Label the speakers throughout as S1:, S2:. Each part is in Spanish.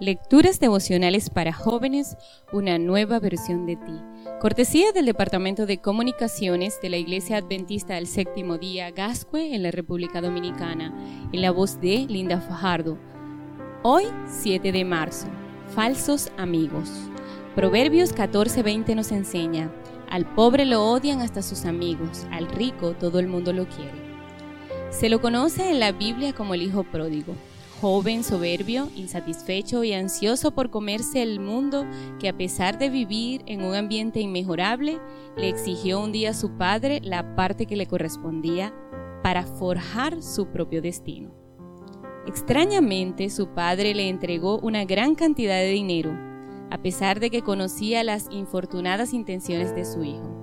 S1: Lecturas devocionales para jóvenes, una nueva versión de ti. Cortesía del Departamento de Comunicaciones de la Iglesia Adventista del Séptimo Día, Gascue, en la República Dominicana, en la voz de Linda Fajardo. Hoy, 7 de marzo. Falsos amigos. Proverbios 14:20 nos enseña, al pobre lo odian hasta sus amigos, al rico todo el mundo lo quiere. Se lo conoce en la Biblia como el hijo pródigo joven, soberbio, insatisfecho y ansioso por comerse el mundo que a pesar de vivir en un ambiente inmejorable, le exigió un día a su padre la parte que le correspondía para forjar su propio destino. Extrañamente, su padre le entregó una gran cantidad de dinero, a pesar de que conocía las infortunadas intenciones de su hijo.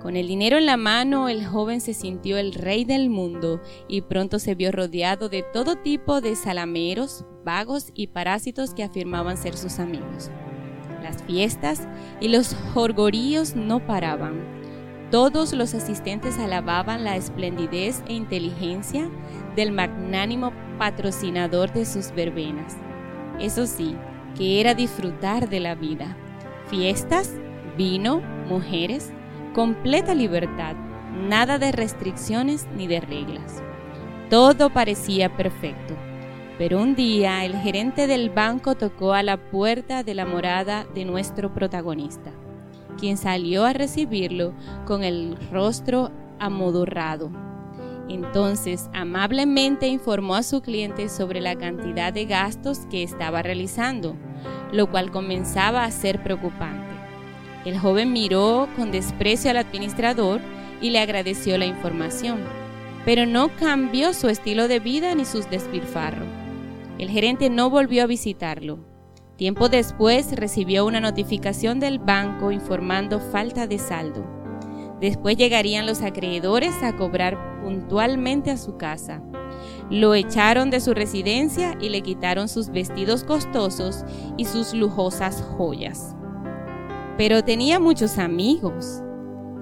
S1: Con el dinero en la mano, el joven se sintió el rey del mundo y pronto se vio rodeado de todo tipo de salameros, vagos y parásitos que afirmaban ser sus amigos. Las fiestas y los jorgoríos no paraban. Todos los asistentes alababan la esplendidez e inteligencia del magnánimo patrocinador de sus verbenas. Eso sí, que era disfrutar de la vida. Fiestas, vino, mujeres, completa libertad, nada de restricciones ni de reglas. Todo parecía perfecto, pero un día el gerente del banco tocó a la puerta de la morada de nuestro protagonista, quien salió a recibirlo con el rostro amodorrado. Entonces amablemente informó a su cliente sobre la cantidad de gastos que estaba realizando, lo cual comenzaba a ser preocupante. El joven miró con desprecio al administrador y le agradeció la información, pero no cambió su estilo de vida ni sus despilfarros. El gerente no volvió a visitarlo. Tiempo después recibió una notificación del banco informando falta de saldo. Después llegarían los acreedores a cobrar puntualmente a su casa. Lo echaron de su residencia y le quitaron sus vestidos costosos y sus lujosas joyas pero tenía muchos amigos.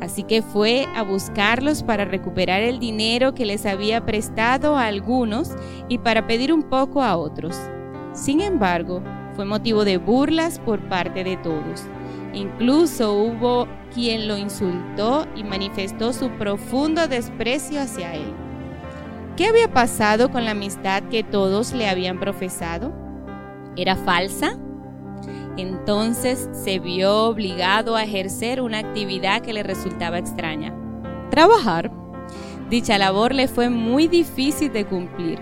S1: Así que fue a buscarlos para recuperar el dinero que les había prestado a algunos y para pedir un poco a otros. Sin embargo, fue motivo de burlas por parte de todos. Incluso hubo quien lo insultó y manifestó su profundo desprecio hacia él. ¿Qué había pasado con la amistad que todos le habían profesado? ¿Era falsa? Entonces se vio obligado a ejercer una actividad que le resultaba extraña. Trabajar. Dicha labor le fue muy difícil de cumplir,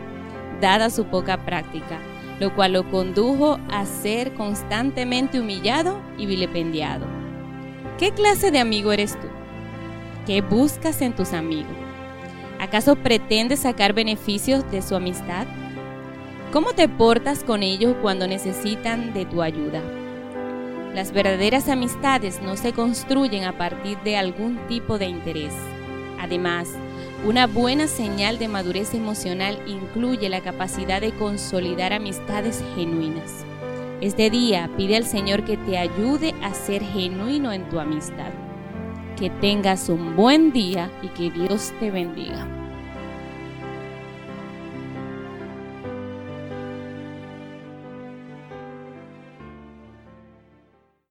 S1: dada su poca práctica, lo cual lo condujo a ser constantemente humillado y vilipendiado. ¿Qué clase de amigo eres tú? ¿Qué buscas en tus amigos? ¿Acaso pretendes sacar beneficios de su amistad? ¿Cómo te portas con ellos cuando necesitan de tu ayuda? Las verdaderas amistades no se construyen a partir de algún tipo de interés. Además, una buena señal de madurez emocional incluye la capacidad de consolidar amistades genuinas. Este día pide al Señor que te ayude a ser genuino en tu amistad. Que tengas un buen día y que Dios te bendiga.